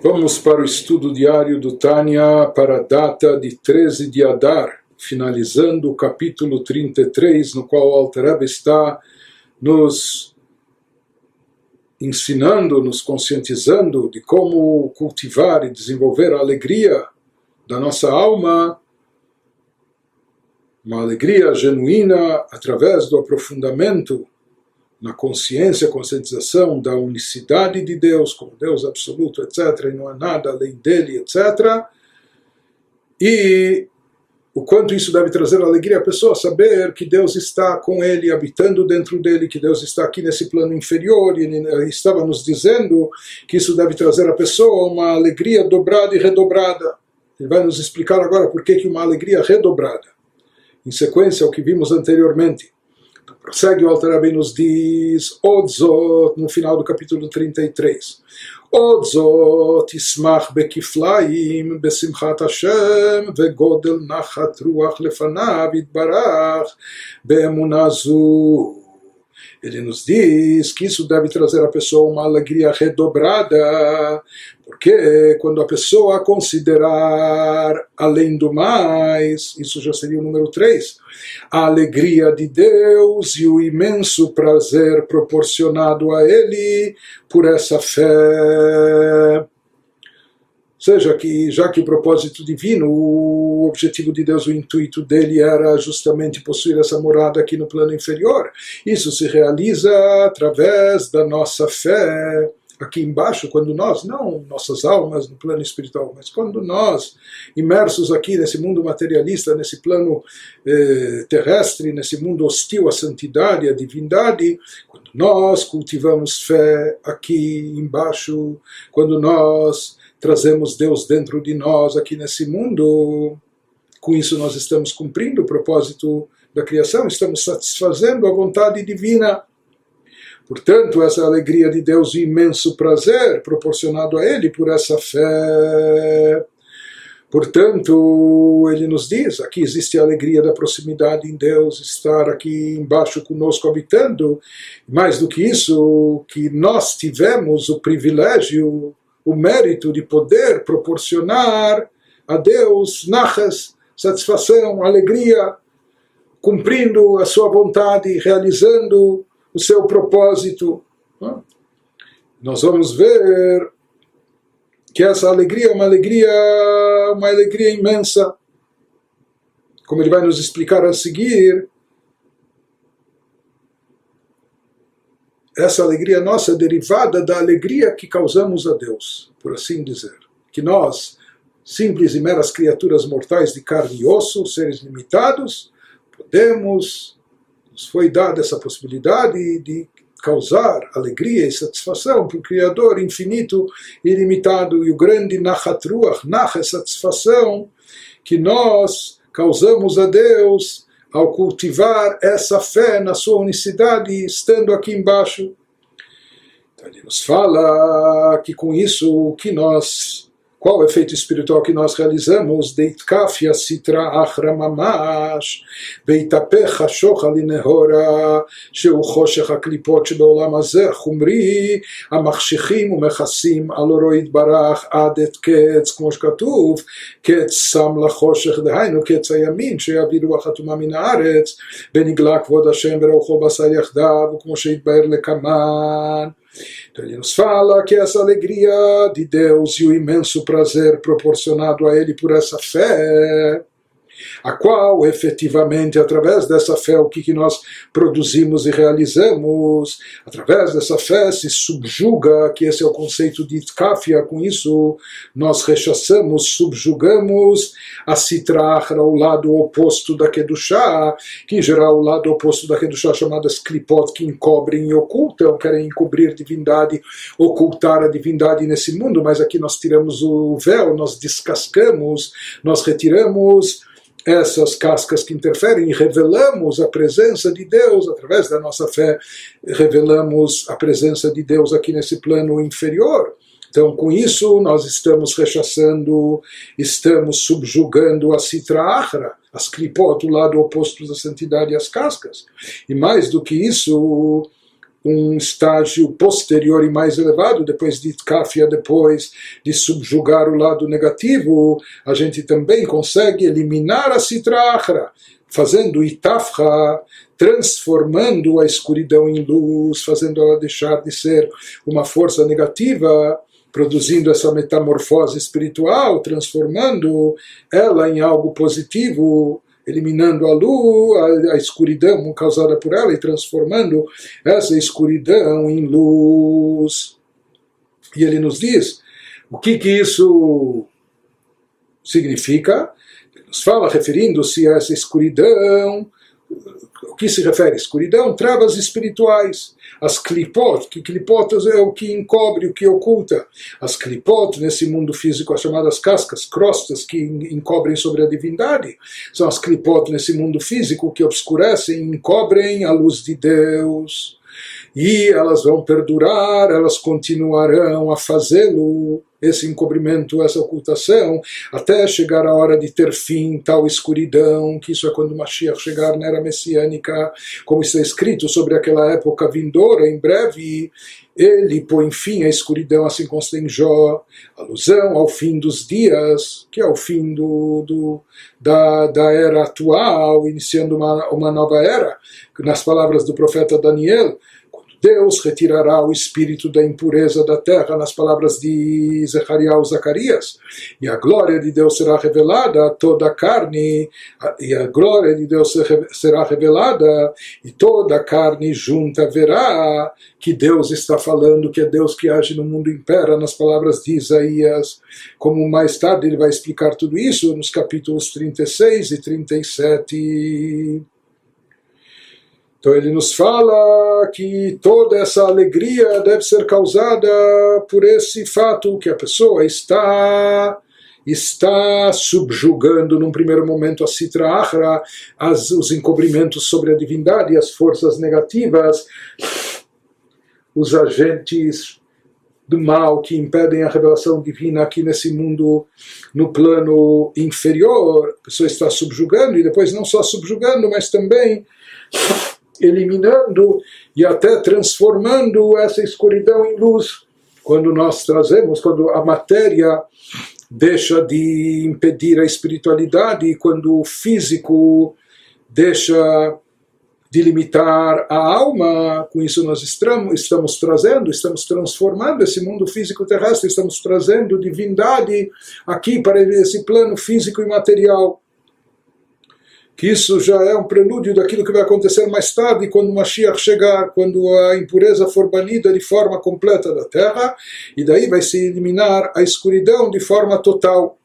Vamos para o estudo diário do Tânia para a data de 13 de Adar, finalizando o capítulo 33, no qual Alter está nos ensinando, nos conscientizando de como cultivar e desenvolver a alegria da nossa alma, uma alegria genuína através do aprofundamento na consciência, conscientização da unicidade de Deus, como Deus absoluto, etc., e não há nada além dele, etc. E o quanto isso deve trazer alegria à pessoa, saber que Deus está com ele, habitando dentro dele, que Deus está aqui nesse plano inferior, e ele estava nos dizendo que isso deve trazer à pessoa uma alegria dobrada e redobrada. Ele vai nos explicar agora por que, uma alegria redobrada. Em sequência ao que vimos anteriormente. Prossegue o Alter Abin nos diz, Odzot, no final do capítulo 33. Odzot ismach bekiflaim besimchat Hashem vegodel nachat ruach lefanav itbarach beemunazu. Ele nos diz que isso deve trazer à pessoa uma alegria redobrada, porque quando a pessoa considerar além do mais, isso já seria o número 3, a alegria de Deus e o imenso prazer proporcionado a Ele por essa fé. Seja que, já que o propósito divino, o objetivo de Deus, o intuito dele era justamente possuir essa morada aqui no plano inferior, isso se realiza através da nossa fé aqui embaixo, quando nós, não nossas almas no plano espiritual, mas quando nós, imersos aqui nesse mundo materialista, nesse plano eh, terrestre, nesse mundo hostil à santidade, à divindade, quando nós cultivamos fé aqui embaixo, quando nós trazemos Deus dentro de nós aqui nesse mundo, com isso nós estamos cumprindo o propósito da criação, estamos satisfazendo a vontade divina Portanto, essa alegria de Deus e imenso prazer proporcionado a Ele por essa fé. Portanto, ele nos diz: aqui existe a alegria da proximidade em Deus, estar aqui embaixo conosco habitando. Mais do que isso, que nós tivemos o privilégio, o mérito de poder proporcionar a Deus nachas, satisfação, alegria, cumprindo a sua vontade, realizando o seu propósito. Nós vamos ver que essa alegria é uma alegria, uma alegria imensa. Como ele vai nos explicar a seguir, essa alegria nossa é derivada da alegria que causamos a Deus, por assim dizer. Que nós, simples e meras criaturas mortais de carne e osso, seres limitados, podemos nos foi dada essa possibilidade de causar alegria e satisfação para o Criador infinito, ilimitado e o grande Nachatruach, Nach é satisfação que nós causamos a Deus ao cultivar essa fé na sua unicidade, estando aqui embaixo. Então ele nos fala que com isso o que nós qual o efeito espiritual que nós realizamos? Deitkaf yasitra achra mamash, beitapech hashoch alinehora, שהוא חושך הקליפות שבעולם הזה, חומרי, המחשיכים ומכסים על אורו יתברך עד את קץ, כמו שכתוב, קץ שם לחושך, דהיינו קץ הימין, שיביא רוח אטומה מן הארץ, ונגלה כבוד השם ורוחו בשר יחדיו, וכמו שהתבהר לקמן. Então ele nos fala que essa alegria de Deus e o imenso prazer proporcionado a ele por essa fé a qual efetivamente, através dessa fé, o que, que nós produzimos e realizamos, através dessa fé se subjuga, que esse é o conceito de kafia, com isso nós rechaçamos, subjugamos a citrahra, o lado oposto da Kedushá, que em geral o lado oposto da Kedushá chamadas klipot, que encobrem e ocultam, querem encobrir divindade, ocultar a divindade nesse mundo, mas aqui nós tiramos o véu, nós descascamos, nós retiramos essas cascas que interferem e revelamos a presença de Deus através da nossa fé, revelamos a presença de Deus aqui nesse plano inferior. Então, com isso, nós estamos rechaçando, estamos subjugando a Sitra Achra, as Klipot, o lado oposto da santidade e as cascas. E mais do que isso, um estágio posterior e mais elevado, depois de Kafia, depois de subjugar o lado negativo, a gente também consegue eliminar a Sitrahra, fazendo Itafra, transformando a escuridão em luz, fazendo ela deixar de ser uma força negativa, produzindo essa metamorfose espiritual, transformando ela em algo positivo, eliminando a luz, a, a, escuridão causada por ela e transformando essa escuridão em luz. E ele nos diz o que, que isso significa. Ele nos fala, referindo-se a essa escuridão, o que se refere? Escuridão, travas espirituais. As clipot, que clipot é o que encobre, o que oculta. As clipot, nesse mundo físico, as chamadas cascas, crostas que encobrem sobre a divindade. São as clipot nesse mundo físico que obscurecem, encobrem a luz de Deus. E elas vão perdurar, elas continuarão a fazê-lo esse encobrimento, essa ocultação, até chegar a hora de ter fim, tal escuridão, que isso é quando Mashiach chegar na era messiânica, como está escrito sobre aquela época vindoura, em breve, ele põe fim à escuridão, assim consta em Jó, alusão ao fim dos dias, que é o fim do, do da, da era atual, iniciando uma, uma nova era, nas palavras do profeta Daniel, Deus retirará o espírito da impureza da terra, nas palavras de Zechariah Zacarias, e a glória de Deus será revelada a toda a carne, e a glória de Deus será revelada, e toda a carne junta verá que Deus está falando, que é Deus que age no mundo impera, nas palavras de Isaías, como mais tarde ele vai explicar tudo isso nos capítulos 36 e 37. Então ele nos fala que toda essa alegria deve ser causada por esse fato que a pessoa está está subjugando num primeiro momento a Sitra Achra, as, os encobrimentos sobre a divindade, as forças negativas, os agentes do mal que impedem a revelação divina aqui nesse mundo, no plano inferior. A pessoa está subjugando e depois não só subjugando, mas também eliminando e até transformando essa escuridão em luz. Quando nós trazemos, quando a matéria deixa de impedir a espiritualidade, quando o físico deixa de limitar a alma, com isso nós estamos, estamos trazendo, estamos transformando esse mundo físico terrestre, estamos trazendo divindade aqui para esse plano físico e material que isso já é um prelúdio daquilo que vai acontecer mais tarde, quando o Mashiach chegar, quando a impureza for banida de forma completa da terra, e daí vai se eliminar a escuridão de forma total.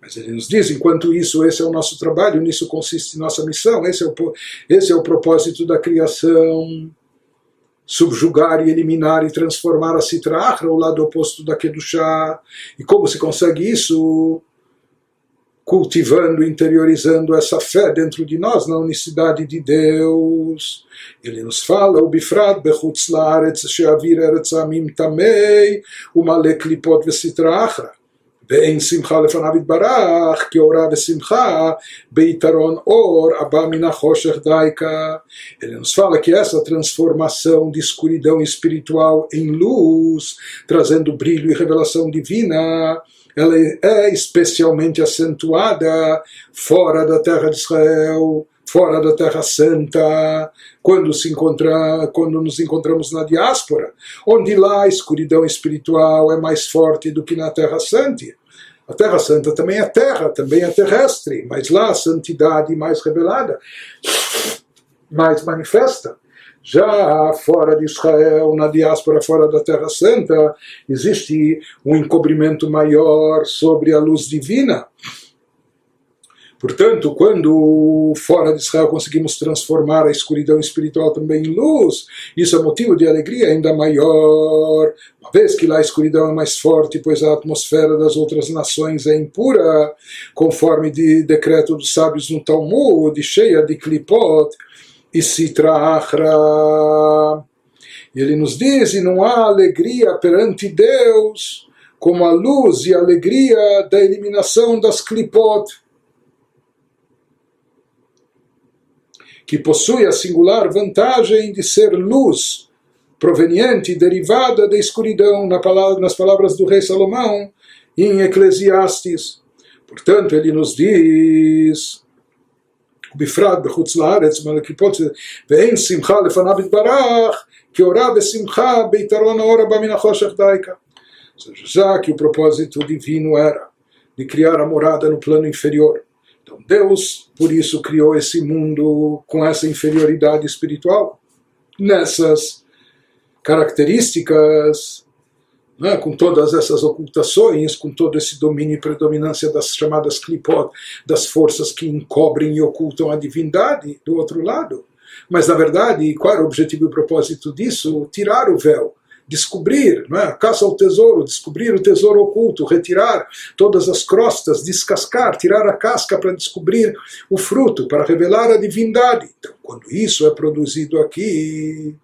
Mas ele nos diz, enquanto isso, esse é o nosso trabalho, nisso consiste nossa missão, esse é o, esse é o propósito da criação subjugar e eliminar e transformar a Sitra o lado oposto da Kedushá. E como se consegue isso? Cultivando, interiorizando essa fé dentro de nós na unicidade de Deus. Ele nos fala, o bifrat bechutz laaretz sheavir eretz amim tamei umale klipot vesitra achra. ואין שמחה לפניו יתברך, כי אורה ושמחה ביתרון אור הבא מן החושך דייקה. Ele nos fala que essa transformação de escuridão espiritual em luz, trazendo brilho e revelação divina, ela é especialmente acentuada fora da terra de Israel, fora da Terra Santa, quando, se encontra, quando nos encontramos na diáspora, onde lá a escuridão espiritual é mais forte do que na Terra Santa. A Terra Santa também é terra, também é terrestre, mas lá a santidade mais revelada, mais manifesta. Já fora de Israel, na diáspora fora da Terra Santa, existe um encobrimento maior sobre a luz divina. Portanto, quando fora de Israel conseguimos transformar a escuridão espiritual também em luz, isso é motivo de alegria ainda maior, uma vez que lá a escuridão é mais forte, pois a atmosfera das outras nações é impura, conforme de decreto dos sábios no Talmud, cheia de klipot, e Sitra Achra. Ele nos diz: e não há alegria perante Deus como a luz e a alegria da eliminação das clipot, que possui a singular vantagem de ser luz proveniente, derivada da escuridão, na palavra, nas palavras do rei Salomão em Eclesiastes. Portanto, ele nos diz, בפרט בחוץ לארץ, מלכיפות, ואין שמחה לפניו יתברך, כי הורה בשמחה ביתרון האור הבא מן החושך דייקה. Ou seja, já que o propósito divino era de criar a morada no plano inferior. então Deus, por isso, criou esse mundo com essa inferioridade espiritual, nessas características, né, com todas essas ocultações, com todo esse domínio e predominância das chamadas klipot, das forças que encobrem e ocultam a divindade do outro lado. Mas, na verdade, qual era o objetivo e o propósito disso? Tirar o véu descobrir, não é? caça ao tesouro, descobrir o tesouro oculto, retirar todas as crostas, descascar, tirar a casca para descobrir o fruto, para revelar a divindade. Então, quando isso é produzido aqui,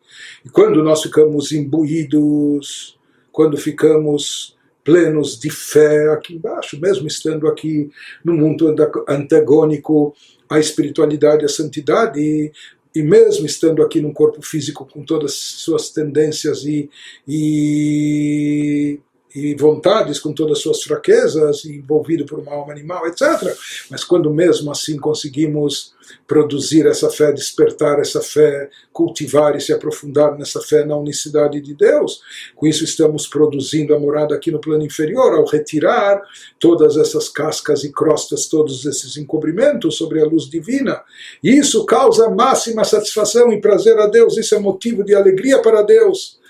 e quando nós ficamos imbuídos, quando ficamos plenos de fé aqui embaixo, mesmo estando aqui no mundo antagônico à espiritualidade à santidade, e mesmo estando aqui num corpo físico com todas as suas tendências e, e e vontades, com todas as suas fraquezas, envolvido por uma alma animal, etc. Mas quando mesmo assim conseguimos produzir essa fé, despertar essa fé, cultivar e se aprofundar nessa fé na unicidade de Deus, com isso estamos produzindo a morada aqui no plano inferior, ao retirar todas essas cascas e crostas, todos esses encobrimentos sobre a luz divina. E isso causa máxima satisfação e prazer a Deus, isso é motivo de alegria para Deus.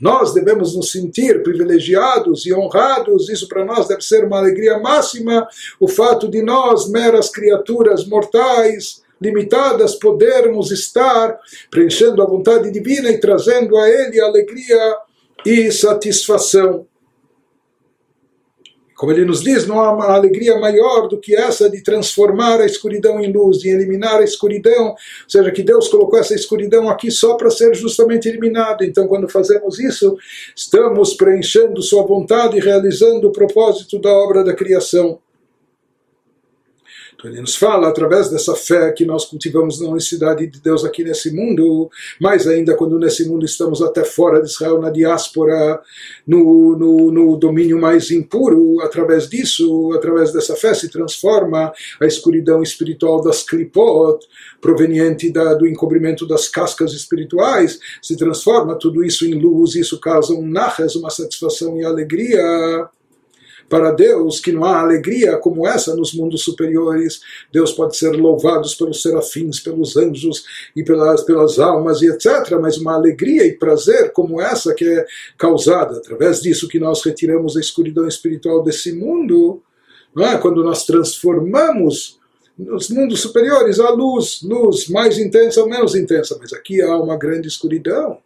Nós devemos nos sentir privilegiados e honrados, isso para nós deve ser uma alegria máxima, o fato de nós, meras criaturas mortais, limitadas, podermos estar preenchendo a vontade divina e trazendo a Ele alegria e satisfação. Como ele nos diz, não há uma alegria maior do que essa de transformar a escuridão em luz, de eliminar a escuridão. Ou seja, que Deus colocou essa escuridão aqui só para ser justamente eliminada. Então, quando fazemos isso, estamos preenchendo Sua vontade e realizando o propósito da obra da criação. Ele nos fala, através dessa fé que nós cultivamos na unicidade de Deus aqui nesse mundo, mais ainda quando nesse mundo estamos até fora de Israel, na diáspora, no, no, no domínio mais impuro, através disso, através dessa fé, se transforma a escuridão espiritual das klipot, proveniente da, do encobrimento das cascas espirituais, se transforma tudo isso em luz, isso causa um nachas, uma satisfação e alegria para Deus que não há alegria como essa nos mundos superiores. Deus pode ser louvado pelos serafins, pelos anjos e pelas, pelas almas e etc. Mas uma alegria e prazer como essa que é causada através disso que nós retiramos a escuridão espiritual desse mundo, não é? quando nós transformamos nos mundos superiores a luz, luz mais intensa ou menos intensa, mas aqui há uma grande escuridão.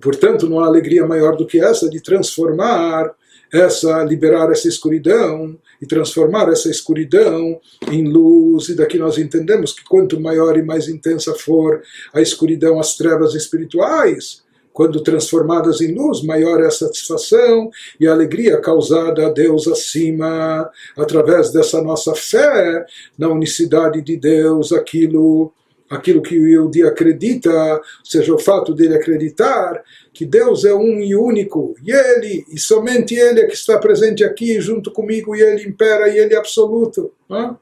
Portanto, não há alegria maior do que essa de transformar essa liberar essa escuridão e transformar essa escuridão em luz. E daqui nós entendemos que quanto maior e mais intensa for a escuridão as trevas espirituais quando transformadas em luz, maior é a satisfação e a alegria causada a Deus acima, através dessa nossa fé na unicidade de Deus, aquilo aquilo que o Yehudi acredita, ou seja, o fato dele acreditar que Deus é um e único, e Ele, e somente Ele é que está presente aqui junto comigo, e Ele impera, e Ele é absoluto. Não?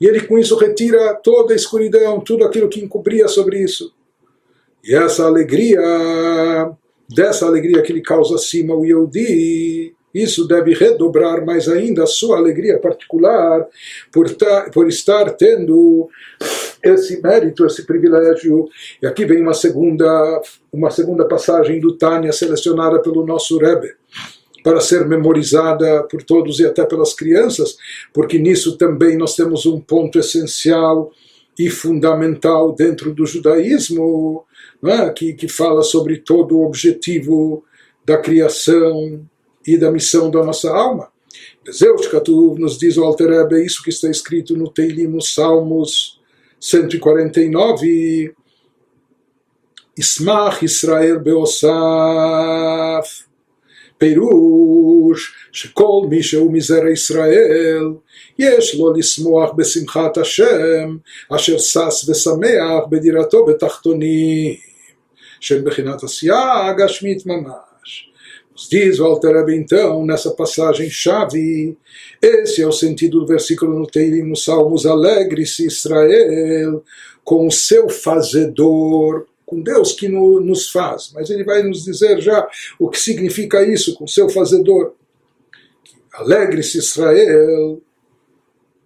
E Ele com isso retira toda a escuridão, tudo aquilo que encobria sobre isso. E essa alegria, dessa alegria que Ele causa acima o Yehudi, isso deve redobrar mais ainda a sua alegria particular por, por estar tendo esse mérito, esse privilégio. E aqui vem uma segunda, uma segunda passagem do Tânia selecionada pelo nosso Rebbe para ser memorizada por todos e até pelas crianças, porque nisso também nós temos um ponto essencial e fundamental dentro do judaísmo, é? que, que fala sobre todo o objetivo da criação e da missão da nossa alma. Zeus Katuv nos diz o Alter Rebbe, isso que está escrito no Teilim, nos Salmos 149, Ismach Israel Beosaf, פירוש שכל מי שהוא מזרע ישראל יש לו לשמוח בשמחת השם אשר שש ושמח בדירתו בתחתונים Shem Bechinat Asiyah Gashmit Mamash. Diz o Alter então, nessa passagem chave, esse é o sentido do versículo no Teirim, nos Salmos, alegre-se Israel com o seu fazedor, com Deus que no, nos faz. Mas ele vai nos dizer já o que significa isso, com seu fazedor. Alegre-se Israel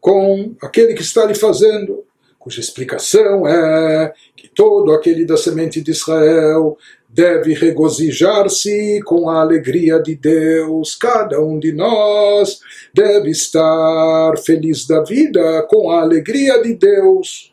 com aquele que está lhe fazendo, cuja explicação é que todo aquele da semente de Israel deve regozijar-se com a alegria de Deus. Cada um de nós deve estar feliz da vida com a alegria de Deus.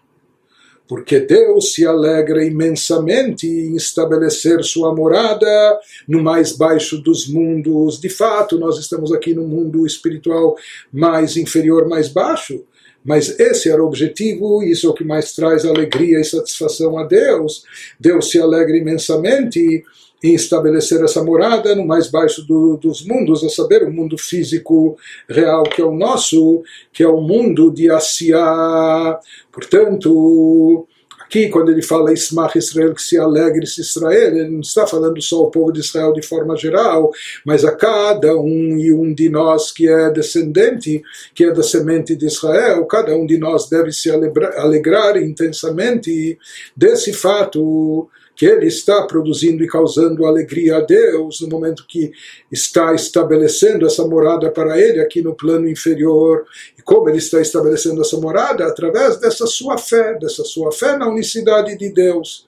Porque Deus se alegra imensamente em estabelecer sua morada no mais baixo dos mundos. De fato, nós estamos aqui no mundo espiritual mais inferior, mais baixo. Mas esse era o objetivo, isso é o que mais traz alegria e satisfação a Deus. Deus se alegra imensamente em estabelecer essa morada no mais baixo do, dos mundos, a saber, o mundo físico real que é o nosso, que é o mundo de Asiá. Portanto, Aqui, quando ele fala Ismach Israel, que se alegre-se Israel, ele não está falando só o povo de Israel de forma geral, mas a cada um e um de nós que é descendente, que é da semente de Israel, cada um de nós deve se alegrar intensamente desse fato que ele está produzindo e causando alegria a Deus no momento que está estabelecendo essa morada para ele aqui no plano inferior. E como ele está estabelecendo essa morada? Através dessa sua fé, dessa sua fé na unicidade de Deus.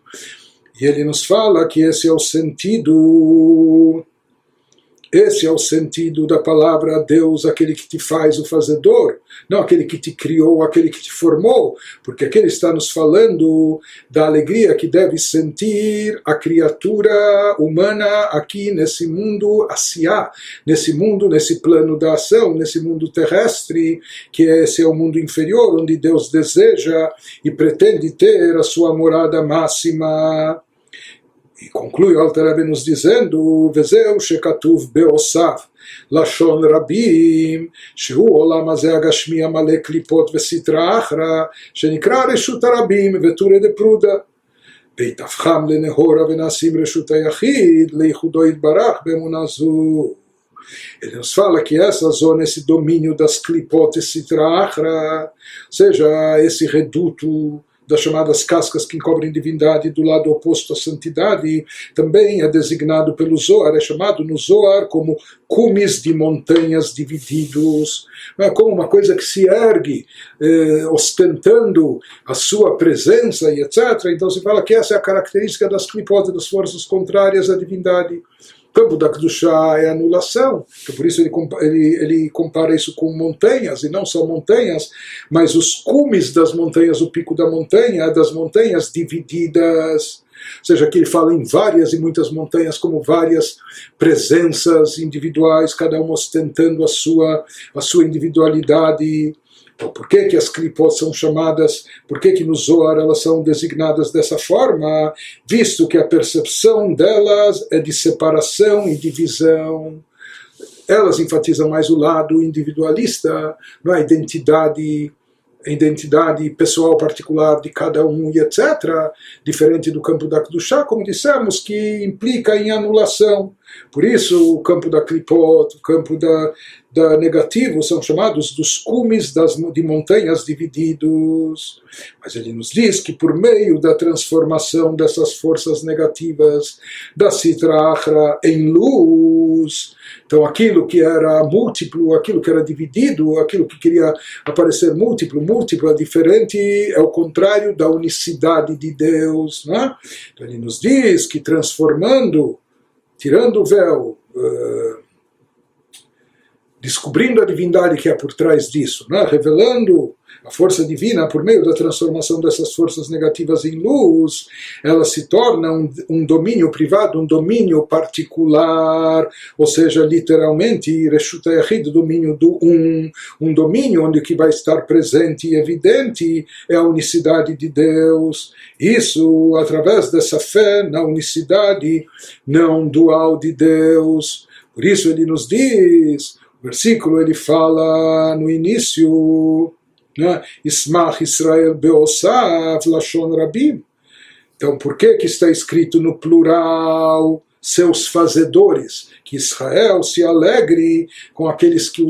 E ele nos fala que esse é o sentido esse é o sentido da palavra Deus, aquele que te faz o fazedor, não aquele que te criou, aquele que te formou, porque aquele está nos falando da alegria que deve sentir a criatura humana aqui nesse mundo asiá, nesse mundo, nesse plano da ação, nesse mundo terrestre, que esse é o mundo inferior, onde Deus deseja e pretende ter a sua morada máxima. E conclui o Alter nos dizendo, וזהו שכתוב בעושיו, לשון רבים, שהוא עולם הזה הגשמי המלא קליפות וסטרה אחרא, שנקרא רשות הרבים ותורי דפרודה. והתהפכם לנהורה ונעשים רשות היחיד, לייחודו יתברך באמונה זו. Ele nos fala que essa zona, esse domínio das clipotes citra achra, seja esse reduto das chamadas cascas que encobrem divindade do lado oposto à santidade, também é designado pelo Zohar, é chamado no Zohar como cumes de montanhas divididos, é como uma coisa que se ergue, eh, ostentando a sua presença e etc. Então se fala que essa é a característica das clipotas, das forças contrárias à divindade campo da Kedushá é anulação, então por isso ele, ele, ele compara isso com montanhas, e não só montanhas, mas os cumes das montanhas, o pico da montanha, das montanhas divididas. Ou seja, aqui ele fala em várias e muitas montanhas, como várias presenças individuais, cada uma ostentando a sua, a sua individualidade. Então, por que, que as clipot são chamadas, por que, que no Zohar elas são designadas dessa forma, visto que a percepção delas é de separação e divisão. Elas enfatizam mais o lado individualista, não a identidade a identidade pessoal particular de cada um e etc., diferente do campo da Kedushá, como dissemos, que implica em anulação. Por isso, o campo da Klipot, o campo da, da negativo, são chamados dos cumes das, de montanhas divididos. Mas ele nos diz que por meio da transformação dessas forças negativas da Sitra em luz, então aquilo que era múltiplo, aquilo que era dividido, aquilo que queria aparecer múltiplo, múltiplo é diferente, é o contrário da unicidade de Deus. Né? Então ele nos diz que transformando tirando o véu, uh, descobrindo a divindade que há por trás disso, né? revelando a força divina por meio da transformação dessas forças negativas em luz, ela se torna um, um domínio privado, um domínio particular, ou seja, literalmente, Reshuta Yahid, domínio do um, um domínio onde o que vai estar presente e evidente é a unicidade de Deus. Isso através dessa fé na unicidade não dual de Deus. Por isso ele nos diz, o versículo ele fala no início, Ismach Israel Beosav Lashon Rabim. Então, por que, que está escrito no plural seus fazedores? Que Israel se alegre com aqueles que,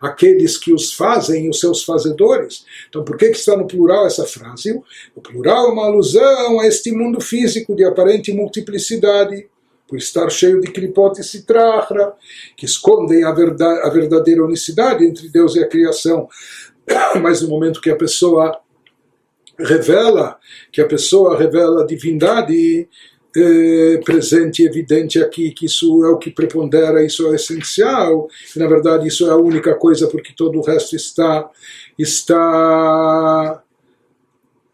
aqueles que os fazem, os seus fazedores. Então, por que, que está no plural essa frase? O plural é uma alusão a este mundo físico de aparente multiplicidade por estar cheio de clipote e citrahra, que escondem a, verdade, a verdadeira unicidade entre Deus e a criação. Mas no momento que a pessoa revela, que a pessoa revela a divindade eh, presente e evidente aqui, que isso é o que prepondera, isso é essencial, e na verdade isso é a única coisa porque todo o resto está, está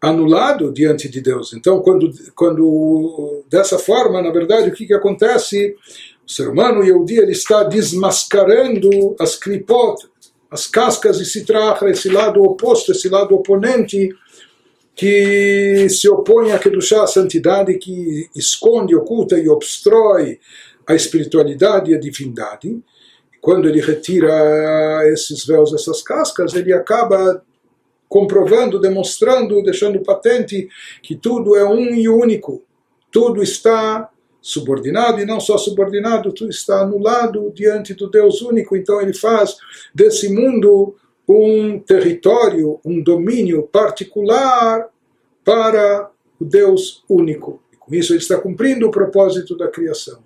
anulado diante de Deus. Então, quando, quando dessa forma, na verdade, o que, que acontece? O ser humano, e o dia ele está desmascarando as clipot, as cascas de citrahra, esse lado oposto, esse lado oponente, que se opõe a Kedushá, a santidade, que esconde, oculta e obstrói a espiritualidade e a divindade. Quando ele retira esses véus, essas cascas, ele acaba comprovando, demonstrando, deixando patente que tudo é um e único. Tudo está subordinado e não só subordinado, tudo está anulado diante do Deus único. Então ele faz desse mundo um território, um domínio particular para o Deus único. E com isso ele está cumprindo o propósito da criação.